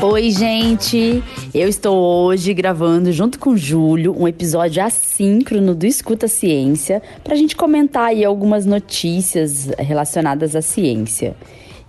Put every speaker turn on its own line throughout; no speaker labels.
Oi, gente! Eu estou hoje gravando junto com o Júlio um episódio assíncrono do Escuta Ciência para a gente comentar aí algumas notícias relacionadas à ciência.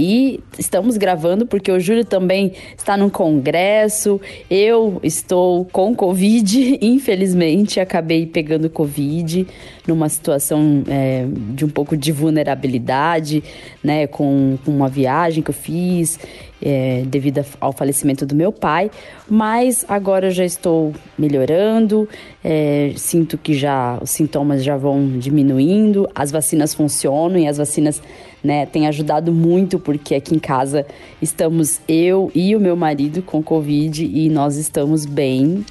E estamos gravando porque o Júlio também está num congresso. Eu estou com Covid, infelizmente, acabei pegando Covid numa situação é, de um pouco de vulnerabilidade, né, com, com uma viagem que eu fiz é, devido ao falecimento do meu pai, mas agora eu já estou melhorando, é, sinto que já os sintomas já vão diminuindo, as vacinas funcionam e as vacinas né, têm ajudado muito porque aqui em casa estamos eu e o meu marido com Covid e nós estamos bem,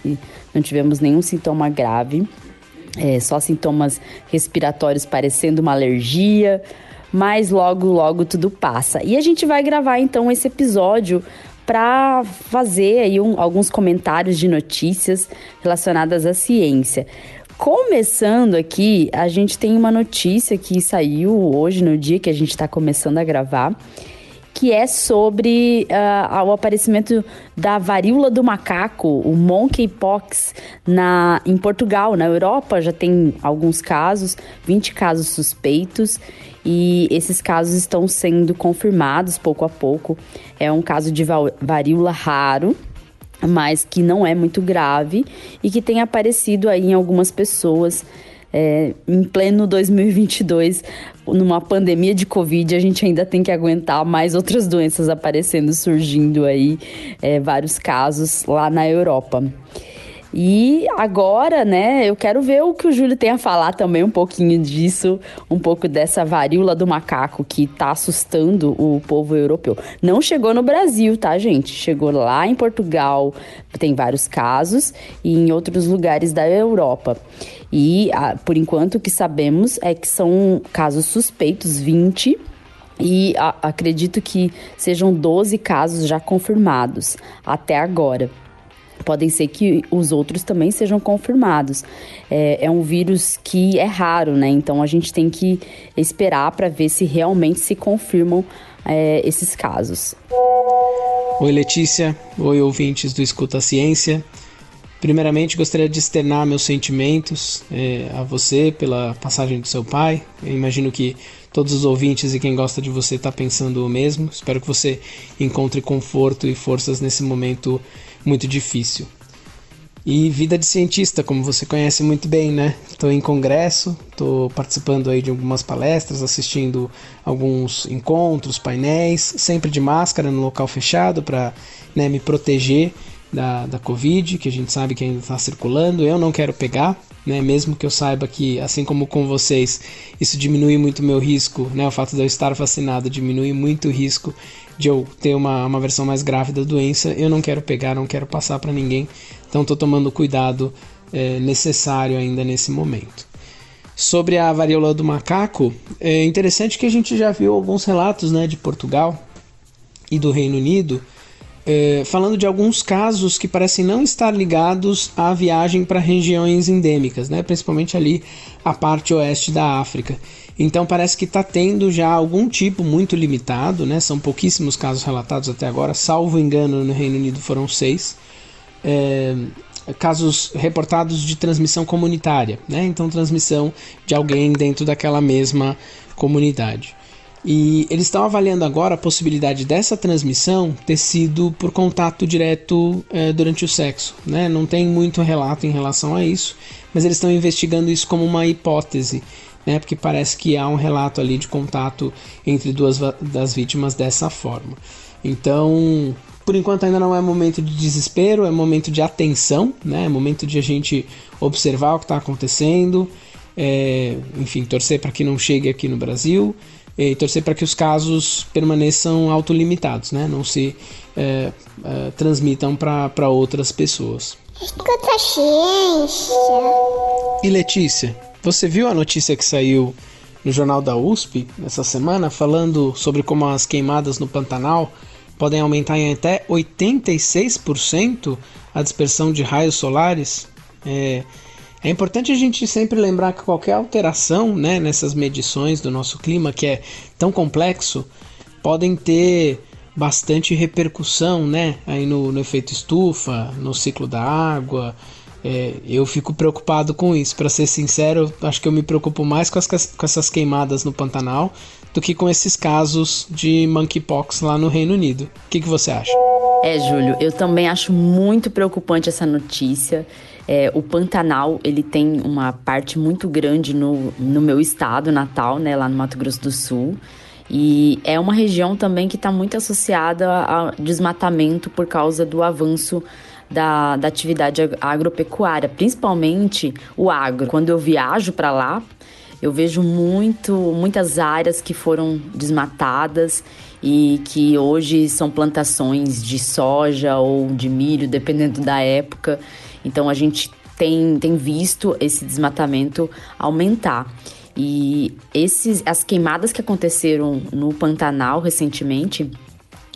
não tivemos nenhum sintoma grave. É, só sintomas respiratórios parecendo uma alergia, mas logo, logo tudo passa. E a gente vai gravar então esse episódio para fazer aí um, alguns comentários de notícias relacionadas à ciência. Começando aqui, a gente tem uma notícia que saiu hoje, no dia que a gente está começando a gravar, que é sobre uh, o aparecimento da varíola do macaco, o monkeypox, na, em Portugal. Na Europa já tem alguns casos, 20 casos suspeitos, e esses casos estão sendo confirmados pouco a pouco. É um caso de varíola raro, mas que não é muito grave e que tem aparecido aí em algumas pessoas é, em pleno 2022, numa pandemia de Covid, a gente ainda tem que aguentar mais outras doenças aparecendo, surgindo aí, é, vários casos lá na Europa. E agora, né, eu quero ver o que o Júlio tem a falar também um pouquinho disso, um pouco dessa varíola do macaco que tá assustando o povo europeu. Não chegou no Brasil, tá, gente? Chegou lá em Portugal, tem vários casos, e em outros lugares da Europa. E por enquanto o que sabemos é que são casos suspeitos, 20 e a, acredito que sejam 12 casos já confirmados até agora podem ser que os outros também sejam confirmados. É, é um vírus que é raro, né? Então a gente tem que esperar para ver se realmente se confirmam é, esses casos.
Oi, Letícia. Oi, ouvintes do Escuta Ciência. Primeiramente, gostaria de externar meus sentimentos é, a você pela passagem do seu pai. Eu imagino que todos os ouvintes e quem gosta de você está pensando o mesmo. Espero que você encontre conforto e forças nesse momento muito difícil. E vida de cientista, como você conhece muito bem, né? Estou em congresso, estou participando aí de algumas palestras, assistindo alguns encontros, painéis, sempre de máscara no local fechado para né, me proteger da, da Covid, que a gente sabe que ainda está circulando. Eu não quero pegar, né? Mesmo que eu saiba que, assim como com vocês, isso diminui muito meu risco, né? O fato de eu estar vacinado diminui muito o risco de eu ter uma, uma versão mais grave da doença. Eu não quero pegar, não quero passar para ninguém. Então estou tomando o cuidado é, necessário ainda nesse momento. Sobre a varíola do macaco, é interessante que a gente já viu alguns relatos né, de Portugal e do Reino Unido é, falando de alguns casos que parecem não estar ligados à viagem para regiões endêmicas, né? principalmente ali a parte oeste da África. Então parece que está tendo já algum tipo muito limitado, né? são pouquíssimos casos relatados até agora, salvo engano no Reino Unido foram seis. É, casos reportados de transmissão comunitária, né? então transmissão de alguém dentro daquela mesma comunidade. E eles estão avaliando agora a possibilidade dessa transmissão ter sido por contato direto é, durante o sexo. Né? Não tem muito relato em relação a isso, mas eles estão investigando isso como uma hipótese, né? porque parece que há um relato ali de contato entre duas das vítimas dessa forma. Então, por enquanto ainda não é momento de desespero, é momento de atenção, né? é momento de a gente observar o que está acontecendo, é, enfim, torcer para que não chegue aqui no Brasil e torcer para que os casos permaneçam autolimitados, né? não se é, é, transmitam para outras pessoas.
Escuta ciência.
E Letícia, você viu a notícia que saiu no jornal da USP essa semana falando sobre como as queimadas no Pantanal podem aumentar em até 86% a dispersão de raios solares? É, é importante a gente sempre lembrar que qualquer alteração né, nessas medições do nosso clima, que é tão complexo, podem ter bastante repercussão, né? Aí no, no efeito estufa, no ciclo da água. É, eu fico preocupado com isso. Para ser sincero, acho que eu me preocupo mais com, as, com essas queimadas no Pantanal do que com esses casos de monkeypox lá no Reino Unido. O que, que você acha?
É, Júlio, eu também acho muito preocupante essa notícia. É, o Pantanal, ele tem uma parte muito grande no, no meu estado natal, né, lá no Mato Grosso do Sul. E é uma região também que está muito associada ao desmatamento por causa do avanço da, da atividade agropecuária, principalmente o agro. Quando eu viajo para lá, eu vejo muito, muitas áreas que foram desmatadas e que hoje são plantações de soja ou de milho, dependendo da época. Então a gente tem, tem visto esse desmatamento aumentar. E esses, as queimadas que aconteceram no Pantanal recentemente,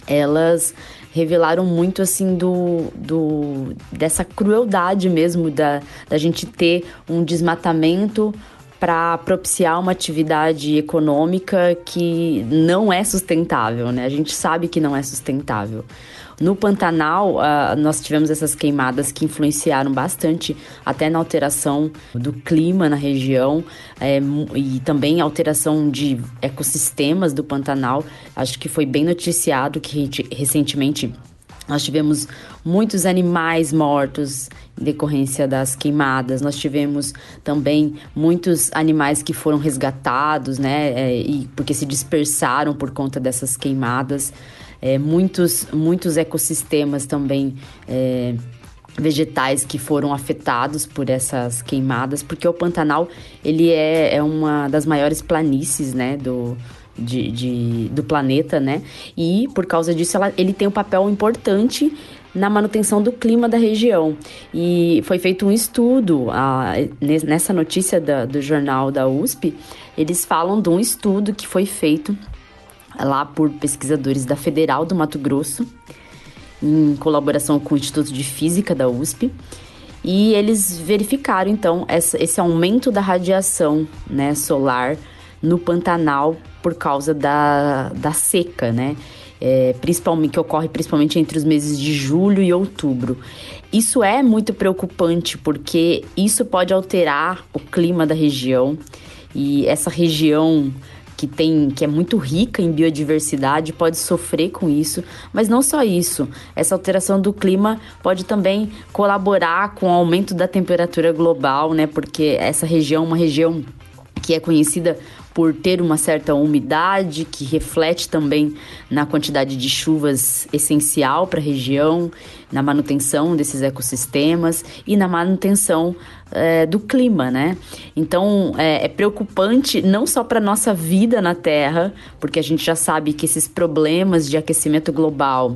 elas revelaram muito assim do, do dessa crueldade mesmo da, da gente ter um desmatamento para propiciar uma atividade econômica que não é sustentável, né? A gente sabe que não é sustentável. No Pantanal, uh, nós tivemos essas queimadas que influenciaram bastante até na alteração do clima na região é, e também alteração de ecossistemas do Pantanal. Acho que foi bem noticiado que recentemente nós tivemos muitos animais mortos em decorrência das queimadas. Nós tivemos também muitos animais que foram resgatados, né? É, e porque se dispersaram por conta dessas queimadas é, muitos, muitos ecossistemas também. É, vegetais que foram afetados por essas queimadas, porque o Pantanal ele é, é uma das maiores planícies, né, do, de, de, do planeta, né? E por causa disso ela, ele tem um papel importante na manutenção do clima da região. E foi feito um estudo, a, nessa notícia da, do jornal da USP, eles falam de um estudo que foi feito lá por pesquisadores da Federal do Mato Grosso, em colaboração com o Instituto de Física da USP. E eles verificaram então essa, esse aumento da radiação né, solar no Pantanal por causa da, da seca, né? É, principalmente que ocorre principalmente entre os meses de julho e outubro. Isso é muito preocupante porque isso pode alterar o clima da região e essa região que tem que é muito rica em biodiversidade pode sofrer com isso, mas não só isso. Essa alteração do clima pode também colaborar com o aumento da temperatura global, né? Porque essa região é uma região que é conhecida por ter uma certa umidade que reflete também na quantidade de chuvas essencial para a região, na manutenção desses ecossistemas e na manutenção é, do clima, né? Então é, é preocupante não só para nossa vida na Terra, porque a gente já sabe que esses problemas de aquecimento global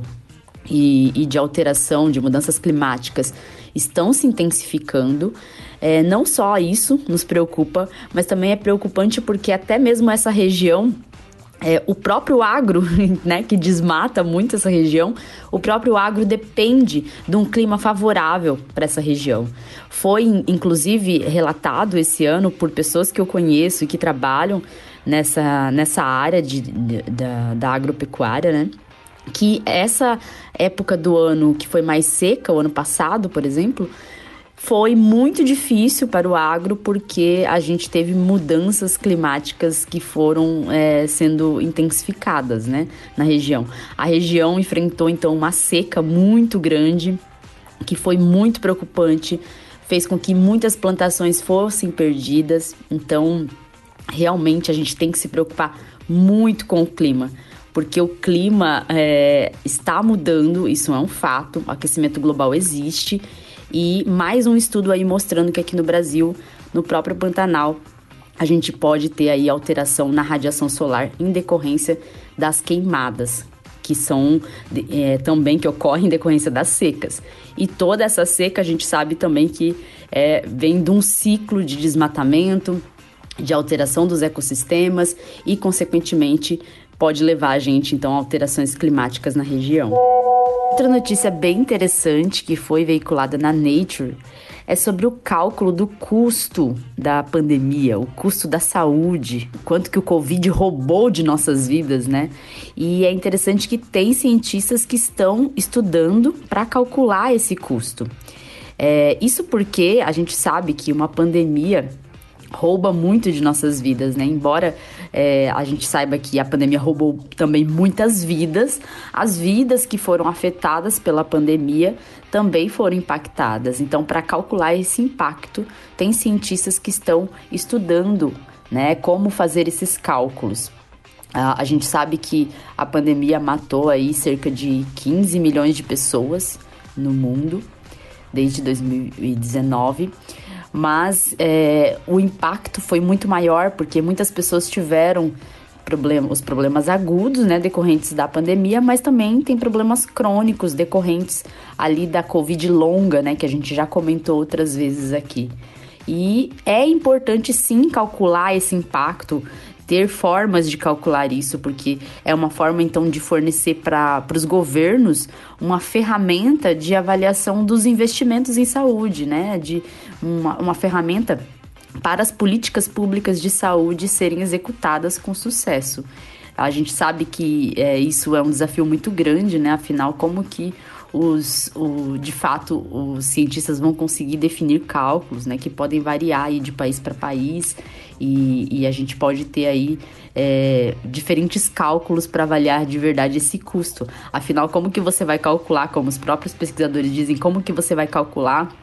e, e de alteração, de mudanças climáticas estão se intensificando. É, não só isso nos preocupa, mas também é preocupante porque até mesmo essa região é, o próprio agro, né, que desmata muito essa região, o próprio agro depende de um clima favorável para essa região. Foi, inclusive, relatado esse ano por pessoas que eu conheço e que trabalham nessa, nessa área de, de da, da agropecuária, né? Que essa época do ano que foi mais seca, o ano passado, por exemplo, foi muito difícil para o agro porque a gente teve mudanças climáticas que foram é, sendo intensificadas né, na região. A região enfrentou então uma seca muito grande, que foi muito preocupante, fez com que muitas plantações fossem perdidas. Então, realmente a gente tem que se preocupar muito com o clima porque o clima é, está mudando, isso é um fato, o aquecimento global existe e mais um estudo aí mostrando que aqui no Brasil, no próprio Pantanal, a gente pode ter aí alteração na radiação solar em decorrência das queimadas, que são é, também que ocorrem em decorrência das secas. E toda essa seca a gente sabe também que é, vem de um ciclo de desmatamento, de alteração dos ecossistemas e, consequentemente, pode levar a gente então a alterações climáticas na região. Outra notícia bem interessante que foi veiculada na Nature é sobre o cálculo do custo da pandemia, o custo da saúde, quanto que o Covid roubou de nossas vidas, né? E é interessante que tem cientistas que estão estudando para calcular esse custo. É, isso porque a gente sabe que uma pandemia rouba muito de nossas vidas, né? Embora é, a gente saiba que a pandemia roubou também muitas vidas, as vidas que foram afetadas pela pandemia também foram impactadas. Então, para calcular esse impacto, tem cientistas que estão estudando, né, como fazer esses cálculos. a gente sabe que a pandemia matou aí cerca de 15 milhões de pessoas no mundo desde 2019 mas é, o impacto foi muito maior porque muitas pessoas tiveram problema, os problemas agudos, né, decorrentes da pandemia, mas também tem problemas crônicos decorrentes ali da Covid longa, né, que a gente já comentou outras vezes aqui. E é importante sim calcular esse impacto ter formas de calcular isso, porque é uma forma então de fornecer para os governos uma ferramenta de avaliação dos investimentos em saúde, né? De uma, uma ferramenta para as políticas públicas de saúde serem executadas com sucesso. A gente sabe que é, isso é um desafio muito grande, né? Afinal, como que os, o, de fato, os cientistas vão conseguir definir cálculos, né, que podem variar aí de país para país e, e, a gente pode ter aí é, diferentes cálculos para avaliar de verdade esse custo. Afinal, como que você vai calcular, como os próprios pesquisadores dizem, como que você vai calcular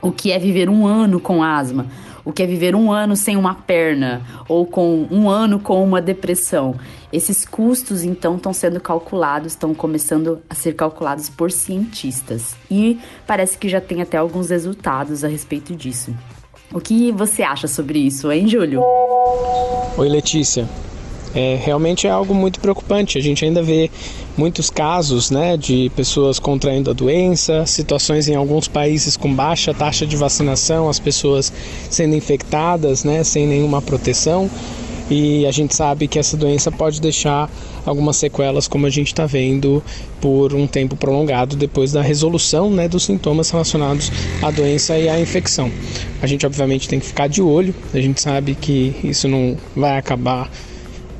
o que é viver um ano com asma? o que é viver um ano sem uma perna ou com um ano com uma depressão. Esses custos, então, estão sendo calculados, estão começando a ser calculados por cientistas. E parece que já tem até alguns resultados a respeito disso. O que você acha sobre isso, hein, Júlio?
Oi, Letícia. É, realmente é algo muito preocupante. A gente ainda vê muitos casos né, de pessoas contraindo a doença, situações em alguns países com baixa taxa de vacinação, as pessoas sendo infectadas né, sem nenhuma proteção. E a gente sabe que essa doença pode deixar algumas sequelas, como a gente está vendo, por um tempo prolongado depois da resolução né, dos sintomas relacionados à doença e à infecção. A gente, obviamente, tem que ficar de olho, a gente sabe que isso não vai acabar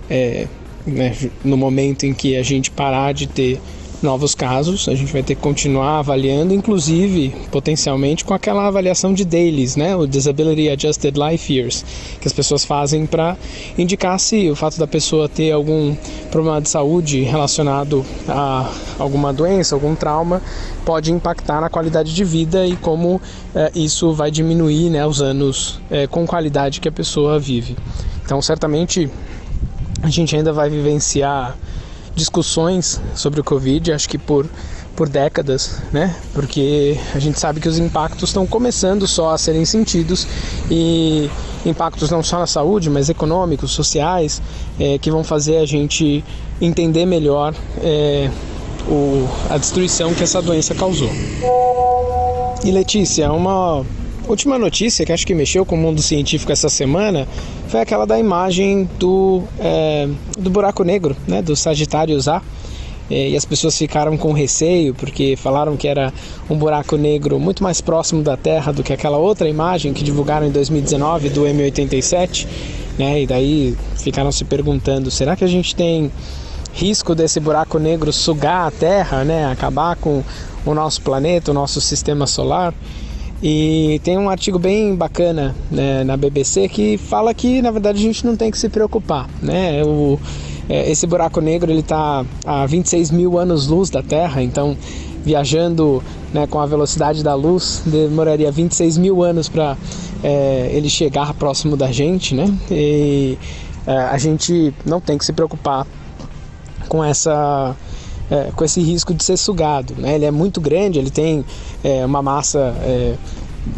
é, né, no momento em que a gente parar de ter novos casos, a gente vai ter que continuar avaliando, inclusive potencialmente com aquela avaliação de dailies, né, o Disability Adjusted Life Years, que as pessoas fazem para indicar se o fato da pessoa ter algum problema de saúde relacionado a alguma doença, algum trauma, pode impactar na qualidade de vida e como é, isso vai diminuir, né, os anos é, com qualidade que a pessoa vive. Então, certamente a gente ainda vai vivenciar discussões sobre o Covid, acho que por, por décadas, né? Porque a gente sabe que os impactos estão começando só a serem sentidos e impactos não só na saúde, mas econômicos, sociais, é, que vão fazer a gente entender melhor é, o, a destruição que essa doença causou. E Letícia, uma última notícia que acho que mexeu com o mundo científico essa semana foi aquela da imagem do, é, do buraco negro, né, do Sagitários A. É, e as pessoas ficaram com receio porque falaram que era um buraco negro muito mais próximo da Terra do que aquela outra imagem que divulgaram em 2019 do M87, né? E daí ficaram se perguntando: será que a gente tem risco desse buraco negro sugar a Terra, né? Acabar com o nosso planeta, o nosso sistema solar? E tem um artigo bem bacana né, na BBC que fala que na verdade a gente não tem que se preocupar. Né? O, é, esse buraco negro ele está a 26 mil anos-luz da Terra, então viajando né, com a velocidade da luz demoraria 26 mil anos para é, ele chegar próximo da gente. Né? E é, a gente não tem que se preocupar com essa é, com esse risco de ser sugado. Né? Ele é muito grande, ele tem é, uma massa é,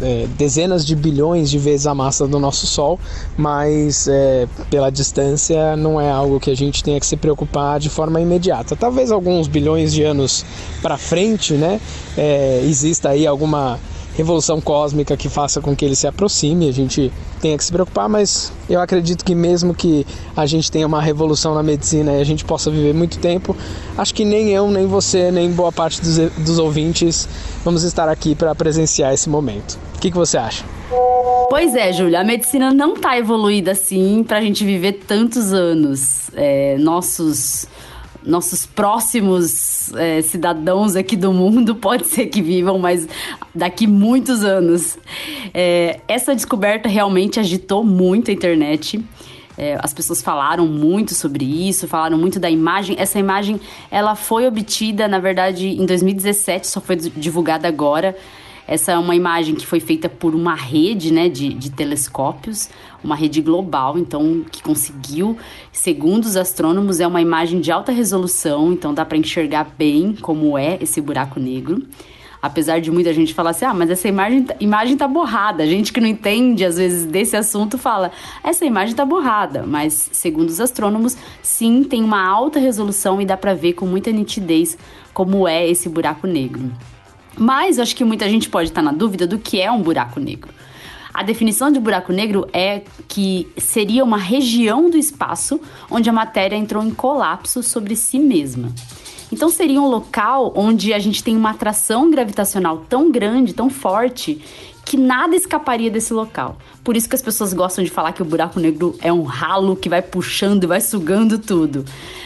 é dezenas de bilhões de vezes a massa do nosso Sol, mas é, pela distância não é algo que a gente tenha que se preocupar de forma imediata. Talvez alguns bilhões de anos para frente, né, é, exista aí alguma revolução cósmica que faça com que ele se aproxime, a gente tenha que se preocupar, mas eu acredito que mesmo que a gente tenha uma revolução na medicina e a gente possa viver muito tempo, acho que nem eu, nem você, nem boa parte dos, dos ouvintes vamos estar aqui para presenciar esse momento. O que, que você acha?
Pois é, Júlia, a medicina não está evoluída assim para a gente viver tantos anos. É, nossos nossos próximos é, cidadãos aqui do mundo pode ser que vivam, mas daqui muitos anos. É, essa descoberta realmente agitou muito a internet. É, as pessoas falaram muito sobre isso, falaram muito da imagem. Essa imagem, ela foi obtida, na verdade, em 2017, só foi divulgada agora. Essa é uma imagem que foi feita por uma rede né, de, de telescópios, uma rede global, então, que conseguiu, segundo os astrônomos, é uma imagem de alta resolução, então dá para enxergar bem como é esse buraco negro. Apesar de muita gente falar assim, ah, mas essa imagem, imagem tá borrada. A gente que não entende, às vezes, desse assunto fala, essa imagem tá borrada. Mas, segundo os astrônomos, sim, tem uma alta resolução e dá para ver com muita nitidez como é esse buraco negro. Mas acho que muita gente pode estar na dúvida do que é um buraco negro. A definição de buraco negro é que seria uma região do espaço onde a matéria entrou em colapso sobre si mesma. Então seria um local onde a gente tem uma atração gravitacional tão grande, tão forte, que nada escaparia desse local. Por isso que as pessoas gostam de falar que o buraco negro é um ralo que vai puxando e vai sugando tudo.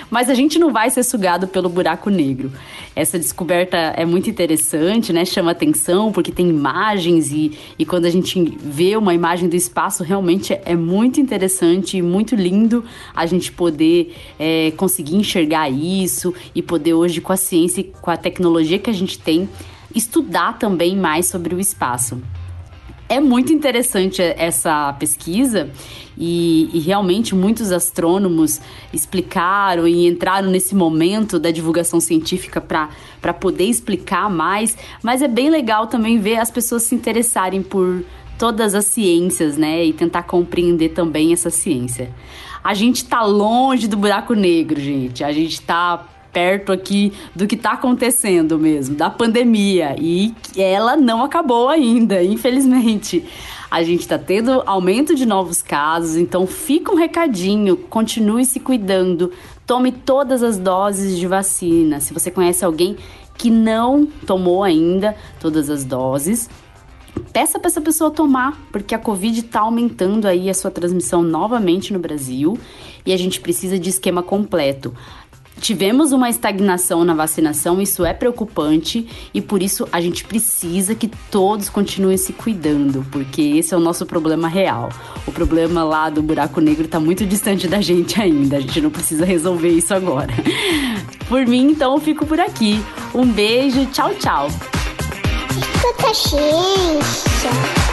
Mas a gente não vai ser sugado pelo buraco negro. Essa descoberta é muito interessante, né? Chama atenção porque tem imagens e, e quando a gente vê uma imagem do espaço, realmente é, é muito interessante e muito lindo a gente poder é, conseguir enxergar isso e poder hoje, com a ciência e com a tecnologia que a gente tem, estudar também mais sobre o espaço. É muito interessante essa pesquisa e, e, realmente muitos astrônomos explicaram e entraram nesse momento da divulgação científica para poder explicar mais, mas é bem legal também ver as pessoas se interessarem por todas as ciências, né, e tentar compreender também essa ciência. A gente está longe do buraco negro, gente. A gente está perto aqui do que está acontecendo mesmo, da pandemia. E ela não acabou ainda, infelizmente. A gente está tendo aumento de novos casos, então fica um recadinho: continue se cuidando, tome todas as doses de vacina. Se você conhece alguém que não tomou ainda todas as doses, peça para essa pessoa tomar, porque a Covid está aumentando aí a sua transmissão novamente no Brasil e a gente precisa de esquema completo. Tivemos uma estagnação na vacinação, isso é preocupante e por isso a gente precisa que todos continuem se cuidando, porque esse é o nosso problema real. O problema lá do buraco negro está muito distante da gente ainda, a gente não precisa resolver isso agora. Por mim, então, eu fico por aqui. Um beijo, tchau, tchau.
Escuta ciência.